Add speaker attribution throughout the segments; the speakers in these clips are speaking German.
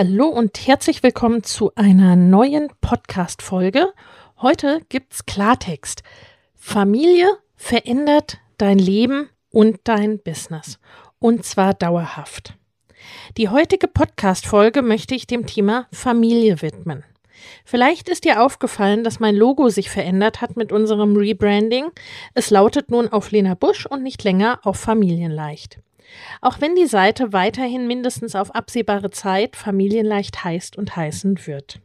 Speaker 1: Hallo und herzlich willkommen zu einer neuen Podcast-Folge. Heute gibt's Klartext. Familie verändert dein Leben und dein Business. Und zwar dauerhaft. Die heutige Podcast-Folge möchte ich dem Thema Familie widmen. Vielleicht ist dir aufgefallen, dass mein Logo sich verändert hat mit unserem Rebranding. Es lautet nun auf Lena Busch und nicht länger auf Familienleicht. Auch wenn die Seite weiterhin mindestens auf absehbare Zeit Familienleicht heißt und heißen wird.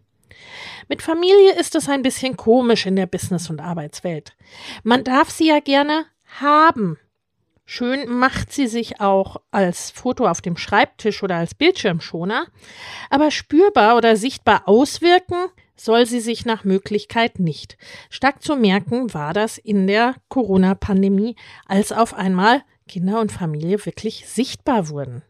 Speaker 1: Mit Familie ist es ein bisschen komisch in der Business- und Arbeitswelt. Man darf sie ja gerne haben. Schön macht sie sich auch als Foto auf dem Schreibtisch oder als Bildschirmschoner, aber spürbar oder sichtbar auswirken soll sie sich nach Möglichkeit nicht. Stark zu merken war das in der Corona-Pandemie, als auf einmal Kinder und Familie wirklich sichtbar wurden.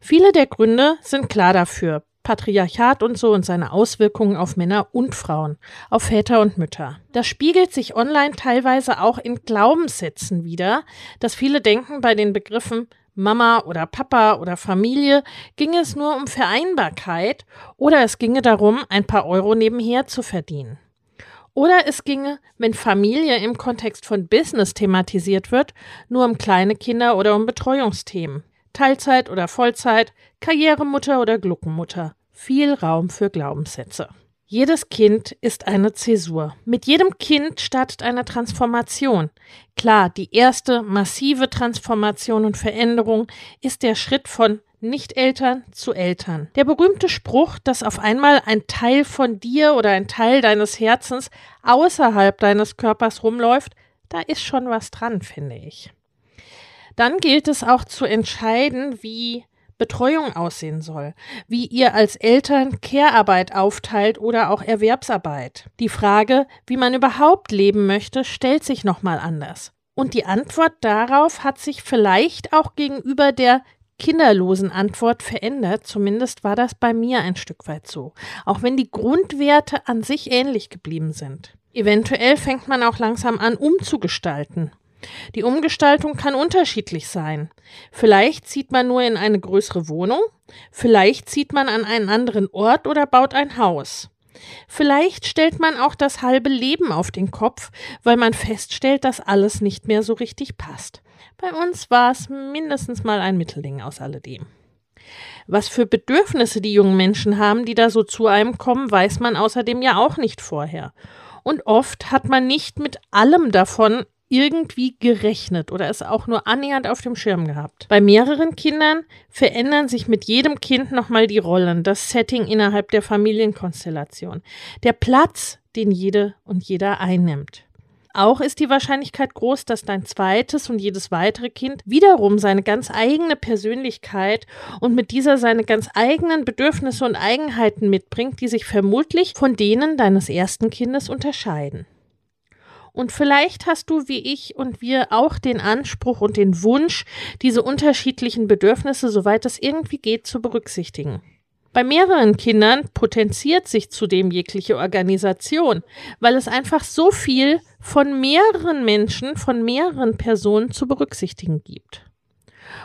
Speaker 1: Viele der Gründe sind klar dafür. Patriarchat und so und seine Auswirkungen auf Männer und Frauen, auf Väter und Mütter. Das spiegelt sich online teilweise auch in Glaubenssätzen wider, dass viele denken bei den Begriffen Mama oder Papa oder Familie ginge es nur um Vereinbarkeit oder es ginge darum, ein paar Euro nebenher zu verdienen. Oder es ginge, wenn Familie im Kontext von Business thematisiert wird, nur um kleine Kinder oder um Betreuungsthemen. Teilzeit oder Vollzeit, Karrieremutter oder Gluckenmutter. Viel Raum für Glaubenssätze. Jedes Kind ist eine Zäsur. Mit jedem Kind startet eine Transformation. Klar, die erste massive Transformation und Veränderung ist der Schritt von nicht-Eltern zu Eltern. Der berühmte Spruch, dass auf einmal ein Teil von dir oder ein Teil deines Herzens außerhalb deines Körpers rumläuft, da ist schon was dran, finde ich. Dann gilt es auch zu entscheiden, wie Betreuung aussehen soll, wie ihr als Eltern Care-Arbeit aufteilt oder auch Erwerbsarbeit. Die Frage, wie man überhaupt leben möchte, stellt sich nochmal anders. Und die Antwort darauf hat sich vielleicht auch gegenüber der kinderlosen Antwort verändert. Zumindest war das bei mir ein Stück weit so. Auch wenn die Grundwerte an sich ähnlich geblieben sind. Eventuell fängt man auch langsam an umzugestalten. Die Umgestaltung kann unterschiedlich sein. Vielleicht zieht man nur in eine größere Wohnung, vielleicht zieht man an einen anderen Ort oder baut ein Haus. Vielleicht stellt man auch das halbe Leben auf den Kopf, weil man feststellt, dass alles nicht mehr so richtig passt. Bei uns war es mindestens mal ein Mittelding aus alledem. Was für Bedürfnisse die jungen Menschen haben, die da so zu einem kommen, weiß man außerdem ja auch nicht vorher. Und oft hat man nicht mit allem davon irgendwie gerechnet oder es auch nur annähernd auf dem Schirm gehabt. Bei mehreren Kindern verändern sich mit jedem Kind nochmal die Rollen, das Setting innerhalb der Familienkonstellation, der Platz, den jede und jeder einnimmt. Auch ist die Wahrscheinlichkeit groß, dass dein zweites und jedes weitere Kind wiederum seine ganz eigene Persönlichkeit und mit dieser seine ganz eigenen Bedürfnisse und Eigenheiten mitbringt, die sich vermutlich von denen deines ersten Kindes unterscheiden. Und vielleicht hast du wie ich und wir auch den Anspruch und den Wunsch, diese unterschiedlichen Bedürfnisse, soweit es irgendwie geht, zu berücksichtigen. Bei mehreren Kindern potenziert sich zudem jegliche Organisation, weil es einfach so viel von mehreren Menschen, von mehreren Personen zu berücksichtigen gibt.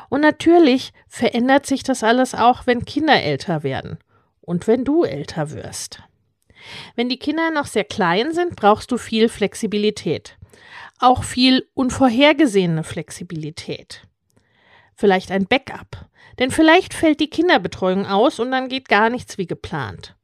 Speaker 1: Und natürlich verändert sich das alles auch, wenn Kinder älter werden und wenn du älter wirst. Wenn die Kinder noch sehr klein sind, brauchst du viel Flexibilität. auch viel unvorhergesehene Flexibilität. Vielleicht ein Backup, denn vielleicht fällt die Kinderbetreuung aus und dann geht gar nichts wie geplant.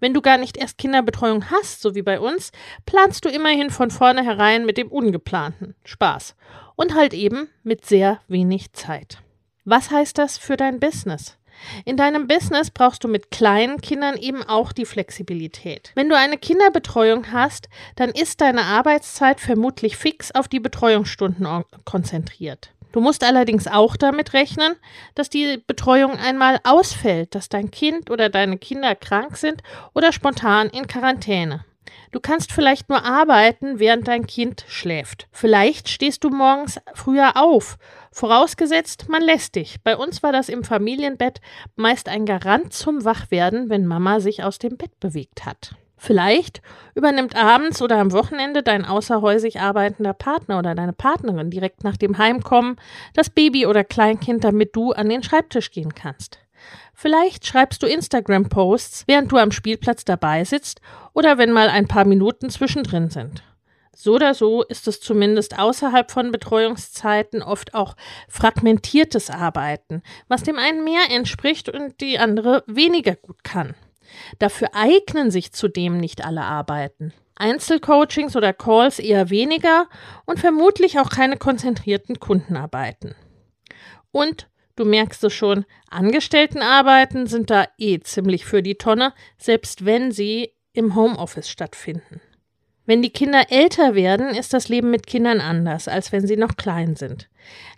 Speaker 1: Wenn du gar nicht erst Kinderbetreuung hast, so wie bei uns, planst du immerhin von vornherein mit dem Ungeplanten. Spaß. Und halt eben mit sehr wenig Zeit. Was heißt das für dein Business? In deinem Business brauchst du mit kleinen Kindern eben auch die Flexibilität. Wenn du eine Kinderbetreuung hast, dann ist deine Arbeitszeit vermutlich fix auf die Betreuungsstunden konzentriert. Du musst allerdings auch damit rechnen, dass die Betreuung einmal ausfällt, dass dein Kind oder deine Kinder krank sind oder spontan in Quarantäne. Du kannst vielleicht nur arbeiten, während dein Kind schläft. Vielleicht stehst du morgens früher auf. Vorausgesetzt, man lässt dich. Bei uns war das im Familienbett meist ein Garant zum Wachwerden, wenn Mama sich aus dem Bett bewegt hat. Vielleicht übernimmt abends oder am Wochenende dein außerhäusig arbeitender Partner oder deine Partnerin direkt nach dem Heimkommen das Baby oder Kleinkind, damit du an den Schreibtisch gehen kannst. Vielleicht schreibst du Instagram-Posts, während du am Spielplatz dabei sitzt oder wenn mal ein paar Minuten zwischendrin sind. So oder so ist es zumindest außerhalb von Betreuungszeiten oft auch fragmentiertes Arbeiten, was dem einen mehr entspricht und die andere weniger gut kann. Dafür eignen sich zudem nicht alle Arbeiten. Einzelcoachings oder Calls eher weniger und vermutlich auch keine konzentrierten Kundenarbeiten. Und du merkst es schon, Angestelltenarbeiten sind da eh ziemlich für die Tonne, selbst wenn sie im Homeoffice stattfinden. Wenn die Kinder älter werden, ist das Leben mit Kindern anders, als wenn sie noch klein sind.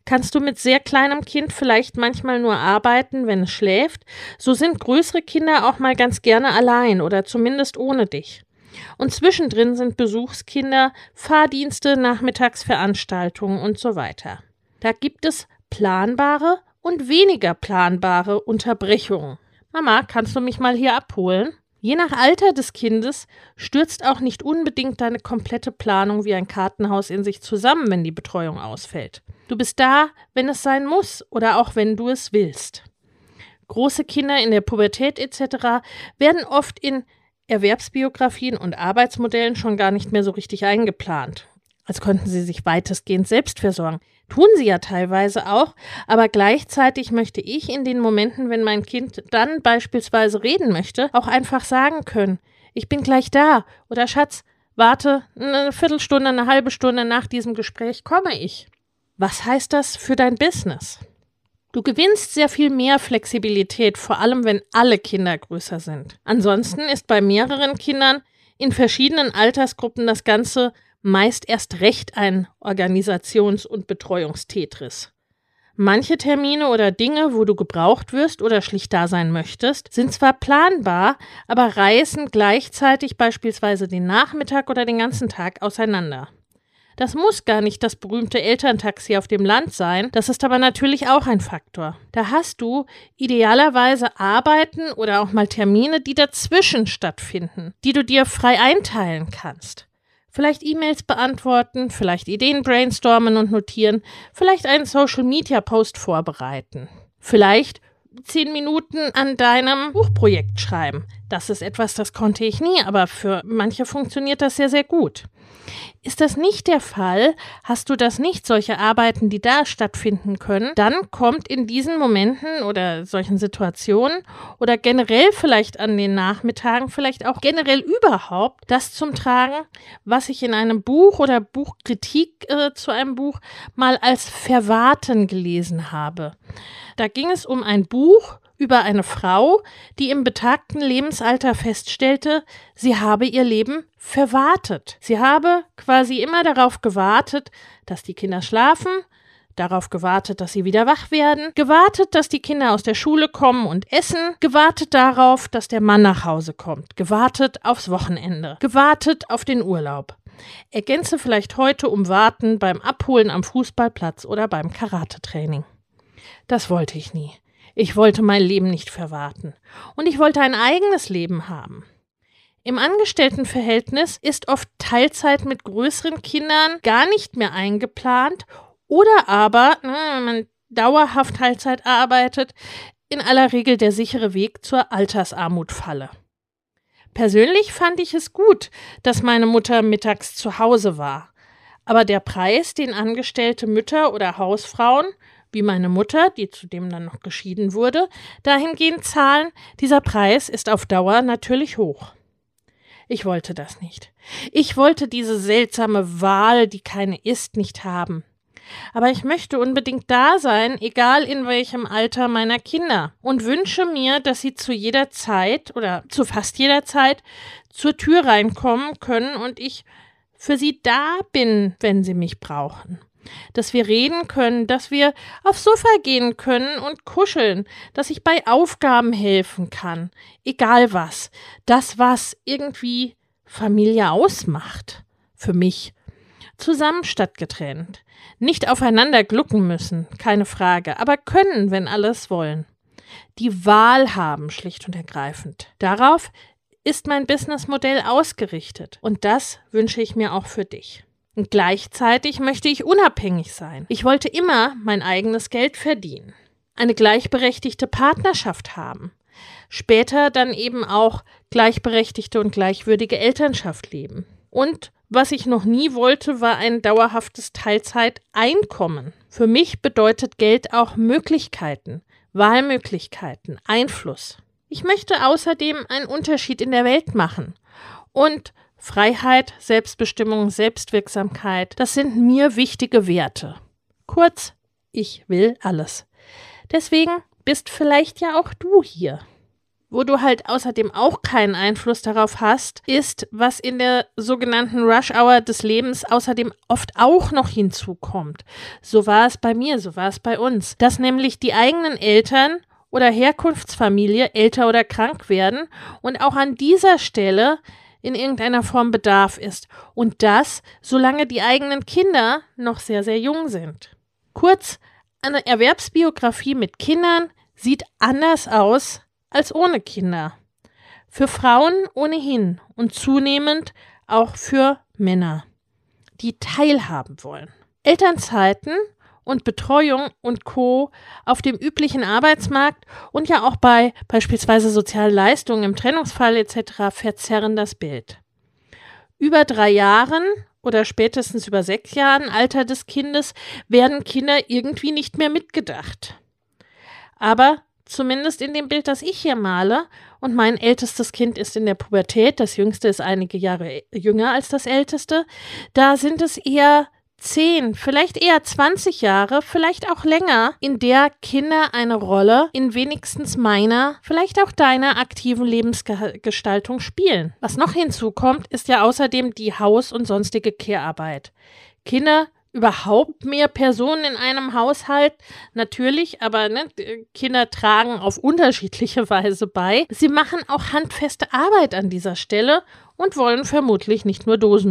Speaker 1: Kannst du mit sehr kleinem Kind vielleicht manchmal nur arbeiten, wenn es schläft, so sind größere Kinder auch mal ganz gerne allein oder zumindest ohne dich. Und zwischendrin sind Besuchskinder, Fahrdienste, Nachmittagsveranstaltungen und so weiter. Da gibt es planbare und weniger planbare Unterbrechungen. Mama, kannst du mich mal hier abholen? Je nach Alter des Kindes stürzt auch nicht unbedingt deine komplette Planung wie ein Kartenhaus in sich zusammen, wenn die Betreuung ausfällt. Du bist da, wenn es sein muss oder auch wenn du es willst. Große Kinder in der Pubertät etc. werden oft in Erwerbsbiografien und Arbeitsmodellen schon gar nicht mehr so richtig eingeplant als könnten sie sich weitestgehend selbst versorgen. Tun sie ja teilweise auch, aber gleichzeitig möchte ich in den Momenten, wenn mein Kind dann beispielsweise reden möchte, auch einfach sagen können, ich bin gleich da oder Schatz, warte eine Viertelstunde, eine halbe Stunde nach diesem Gespräch komme ich. Was heißt das für dein Business? Du gewinnst sehr viel mehr Flexibilität, vor allem wenn alle Kinder größer sind. Ansonsten ist bei mehreren Kindern in verschiedenen Altersgruppen das Ganze meist erst recht ein Organisations- und Betreuungstetris. Manche Termine oder Dinge, wo du gebraucht wirst oder schlicht da sein möchtest, sind zwar planbar, aber reißen gleichzeitig beispielsweise den Nachmittag oder den ganzen Tag auseinander. Das muss gar nicht das berühmte Elterntaxi auf dem Land sein, das ist aber natürlich auch ein Faktor. Da hast du idealerweise Arbeiten oder auch mal Termine, die dazwischen stattfinden, die du dir frei einteilen kannst. Vielleicht E-Mails beantworten, vielleicht Ideen brainstormen und notieren, vielleicht einen Social-Media-Post vorbereiten. Vielleicht zehn Minuten an deinem Buchprojekt schreiben. Das ist etwas, das konnte ich nie, aber für manche funktioniert das sehr, sehr gut. Ist das nicht der Fall, hast du das nicht, solche Arbeiten, die da stattfinden können, dann kommt in diesen Momenten oder solchen Situationen oder generell vielleicht an den Nachmittagen, vielleicht auch generell überhaupt das zum Tragen, was ich in einem Buch oder Buchkritik äh, zu einem Buch mal als Verwarten gelesen habe. Da ging es um ein Buch über eine Frau, die im betagten Lebensalter feststellte, sie habe ihr Leben verwartet. Sie habe quasi immer darauf gewartet, dass die Kinder schlafen, darauf gewartet, dass sie wieder wach werden, gewartet, dass die Kinder aus der Schule kommen und essen, gewartet darauf, dass der Mann nach Hause kommt, gewartet aufs Wochenende, gewartet auf den Urlaub. Ergänze vielleicht heute um Warten beim Abholen am Fußballplatz oder beim Karatetraining. Das wollte ich nie. Ich wollte mein Leben nicht verwarten. Und ich wollte ein eigenes Leben haben. Im Angestelltenverhältnis ist oft Teilzeit mit größeren Kindern gar nicht mehr eingeplant oder aber, ne, wenn man dauerhaft Teilzeit arbeitet, in aller Regel der sichere Weg zur Altersarmut falle. Persönlich fand ich es gut, dass meine Mutter mittags zu Hause war. Aber der Preis, den angestellte Mütter oder Hausfrauen, wie meine Mutter, die zudem dann noch geschieden wurde, dahingehend zahlen, dieser Preis ist auf Dauer natürlich hoch. Ich wollte das nicht. Ich wollte diese seltsame Wahl, die keine ist, nicht haben. Aber ich möchte unbedingt da sein, egal in welchem Alter meiner Kinder, und wünsche mir, dass sie zu jeder Zeit oder zu fast jeder Zeit zur Tür reinkommen können und ich für sie da bin, wenn sie mich brauchen. Dass wir reden können, dass wir aufs Sofa gehen können und kuscheln, dass ich bei Aufgaben helfen kann, egal was. Das, was irgendwie Familie ausmacht. Für mich. Zusammen statt getrennt. Nicht aufeinander glucken müssen, keine Frage, aber können, wenn alles wollen. Die Wahl haben, schlicht und ergreifend. Darauf ist mein Businessmodell ausgerichtet. Und das wünsche ich mir auch für dich. Und gleichzeitig möchte ich unabhängig sein. Ich wollte immer mein eigenes Geld verdienen. Eine gleichberechtigte Partnerschaft haben. Später dann eben auch gleichberechtigte und gleichwürdige Elternschaft leben. Und was ich noch nie wollte, war ein dauerhaftes Teilzeiteinkommen. Für mich bedeutet Geld auch Möglichkeiten, Wahlmöglichkeiten, Einfluss. Ich möchte außerdem einen Unterschied in der Welt machen. Und Freiheit, Selbstbestimmung, Selbstwirksamkeit, das sind mir wichtige Werte. Kurz, ich will alles. Deswegen bist vielleicht ja auch du hier. Wo du halt außerdem auch keinen Einfluss darauf hast, ist, was in der sogenannten Rush Hour des Lebens außerdem oft auch noch hinzukommt. So war es bei mir, so war es bei uns. Dass nämlich die eigenen Eltern oder Herkunftsfamilie älter oder krank werden und auch an dieser Stelle in irgendeiner Form Bedarf ist. Und das, solange die eigenen Kinder noch sehr, sehr jung sind. Kurz, eine Erwerbsbiografie mit Kindern sieht anders aus als ohne Kinder. Für Frauen ohnehin und zunehmend auch für Männer, die teilhaben wollen. Elternzeiten und Betreuung und Co. auf dem üblichen Arbeitsmarkt und ja auch bei beispielsweise sozialen Leistungen im Trennungsfall etc. verzerren das Bild. Über drei Jahren oder spätestens über sechs Jahren Alter des Kindes werden Kinder irgendwie nicht mehr mitgedacht. Aber zumindest in dem Bild, das ich hier male, und mein ältestes Kind ist in der Pubertät, das jüngste ist einige Jahre jünger als das älteste, da sind es eher zehn, vielleicht eher 20 Jahre, vielleicht auch länger, in der Kinder eine Rolle in wenigstens meiner, vielleicht auch deiner aktiven Lebensgestaltung spielen. Was noch hinzukommt, ist ja außerdem die Haus- und sonstige Kehrarbeit. Kinder überhaupt mehr Personen in einem Haushalt? Natürlich, aber ne, Kinder tragen auf unterschiedliche Weise bei. Sie machen auch handfeste Arbeit an dieser Stelle und wollen vermutlich nicht nur Dosen.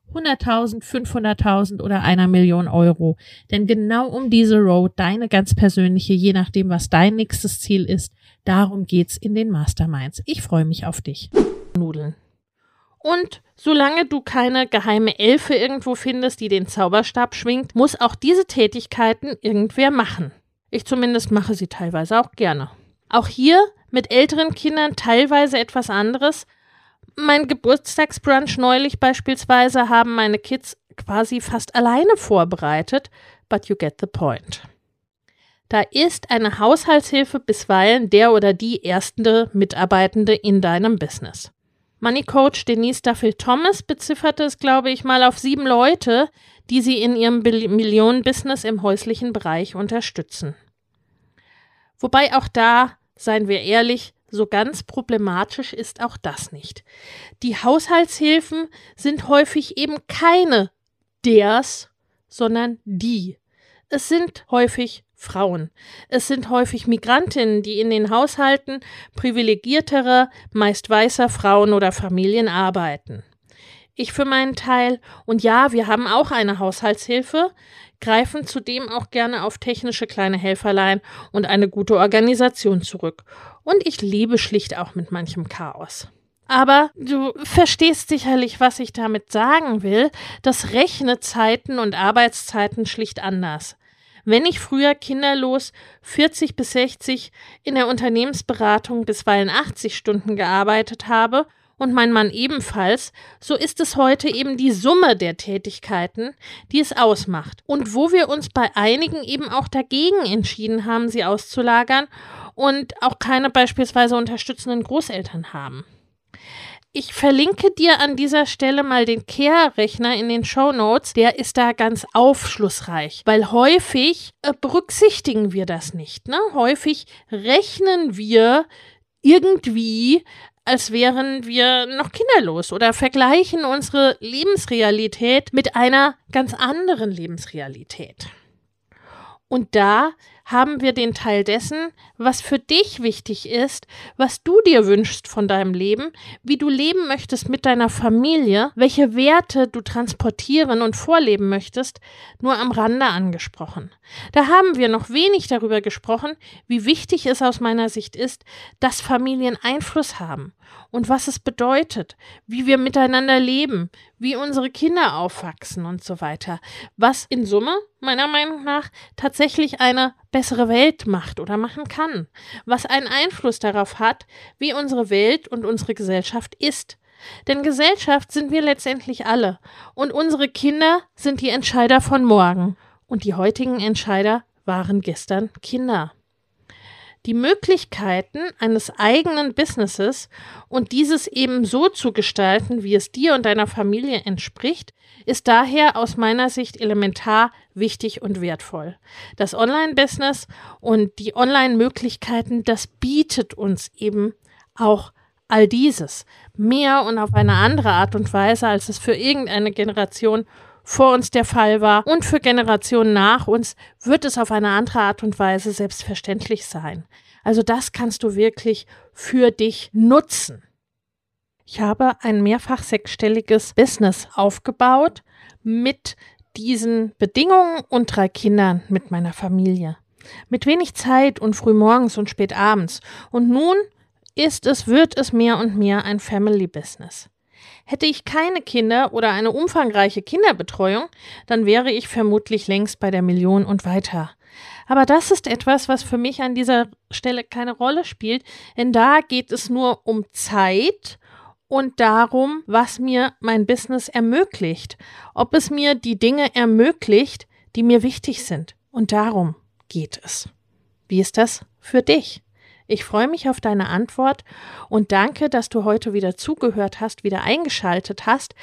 Speaker 1: 100.000, 500.000 oder einer Million Euro. Denn genau um diese Road, deine ganz persönliche, je nachdem, was dein nächstes Ziel ist, darum geht's in den Masterminds. Ich freue mich auf dich. Nudeln. Und solange du keine geheime Elfe irgendwo findest, die den Zauberstab schwingt, muss auch diese Tätigkeiten irgendwer machen. Ich zumindest mache sie teilweise auch gerne. Auch hier mit älteren Kindern teilweise etwas anderes, mein Geburtstagsbrunch neulich beispielsweise haben meine Kids quasi fast alleine vorbereitet, but you get the point. Da ist eine Haushaltshilfe bisweilen der oder die erste Mitarbeitende in deinem Business. Money Coach Denise Duffel Thomas bezifferte es, glaube ich, mal auf sieben Leute, die sie in ihrem Millionenbusiness im häuslichen Bereich unterstützen. Wobei auch da, seien wir ehrlich, so ganz problematisch ist auch das nicht. Die Haushaltshilfen sind häufig eben keine ders, sondern die. Es sind häufig Frauen. Es sind häufig Migrantinnen, die in den Haushalten privilegierterer, meist weißer Frauen oder Familien arbeiten. Ich für meinen Teil, und ja, wir haben auch eine Haushaltshilfe, greifen zudem auch gerne auf technische kleine Helferlein und eine gute Organisation zurück. Und ich lebe schlicht auch mit manchem Chaos. Aber du verstehst sicherlich, was ich damit sagen will. Das rechnet Zeiten und Arbeitszeiten schlicht anders. Wenn ich früher kinderlos 40 bis 60 in der Unternehmensberatung bisweilen 80 Stunden gearbeitet habe und mein Mann ebenfalls, so ist es heute eben die Summe der Tätigkeiten, die es ausmacht. Und wo wir uns bei einigen eben auch dagegen entschieden haben, sie auszulagern und auch keine beispielsweise unterstützenden Großeltern haben. Ich verlinke dir an dieser Stelle mal den Care-Rechner in den Show Notes. Der ist da ganz aufschlussreich, weil häufig äh, berücksichtigen wir das nicht. Ne? Häufig rechnen wir irgendwie, als wären wir noch kinderlos oder vergleichen unsere Lebensrealität mit einer ganz anderen Lebensrealität. Und da haben wir den Teil dessen, was für dich wichtig ist, was du dir wünschst von deinem Leben, wie du leben möchtest mit deiner Familie, welche Werte du transportieren und vorleben möchtest, nur am Rande angesprochen. Da haben wir noch wenig darüber gesprochen, wie wichtig es aus meiner Sicht ist, dass Familien Einfluss haben und was es bedeutet, wie wir miteinander leben, wie unsere Kinder aufwachsen und so weiter, was in Summe meiner Meinung nach tatsächlich eine bessere Welt macht oder machen kann, was einen Einfluss darauf hat, wie unsere Welt und unsere Gesellschaft ist. Denn Gesellschaft sind wir letztendlich alle, und unsere Kinder sind die Entscheider von morgen, und die heutigen Entscheider waren gestern Kinder. Die Möglichkeiten eines eigenen Businesses und dieses eben so zu gestalten, wie es dir und deiner Familie entspricht, ist daher aus meiner Sicht elementar wichtig und wertvoll. Das Online-Business und die Online-Möglichkeiten, das bietet uns eben auch all dieses mehr und auf eine andere Art und Weise, als es für irgendeine Generation vor uns der Fall war und für Generationen nach uns wird es auf eine andere Art und Weise selbstverständlich sein. Also das kannst du wirklich für dich nutzen. Ich habe ein mehrfach sechsstelliges Business aufgebaut mit diesen Bedingungen und drei Kindern mit meiner Familie. Mit wenig Zeit und früh morgens und spät abends. Und nun ist es, wird es mehr und mehr ein Family Business. Hätte ich keine Kinder oder eine umfangreiche Kinderbetreuung, dann wäre ich vermutlich längst bei der Million und weiter. Aber das ist etwas, was für mich an dieser Stelle keine Rolle spielt, denn da geht es nur um Zeit und darum, was mir mein Business ermöglicht, ob es mir die Dinge ermöglicht, die mir wichtig sind. Und darum geht es. Wie ist das für dich? Ich freue mich auf deine Antwort und danke, dass du heute wieder zugehört hast, wieder eingeschaltet hast.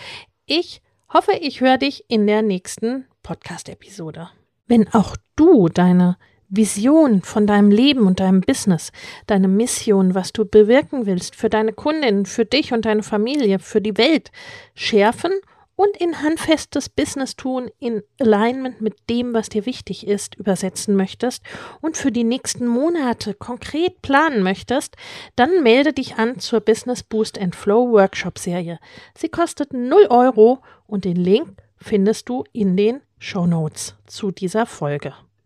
Speaker 1: Ich hoffe, ich höre dich in der nächsten Podcast-Episode. Wenn auch du deine Vision von deinem Leben und deinem Business, deine Mission, was du bewirken willst für deine Kundinnen, für dich und deine Familie, für die Welt schärfen und in handfestes Business tun, in Alignment mit dem, was dir wichtig ist, übersetzen möchtest und für die nächsten Monate konkret planen möchtest, dann melde dich an zur Business Boost and Flow Workshop Serie. Sie kostet 0 Euro und den Link findest du in den Show Notes zu dieser Folge.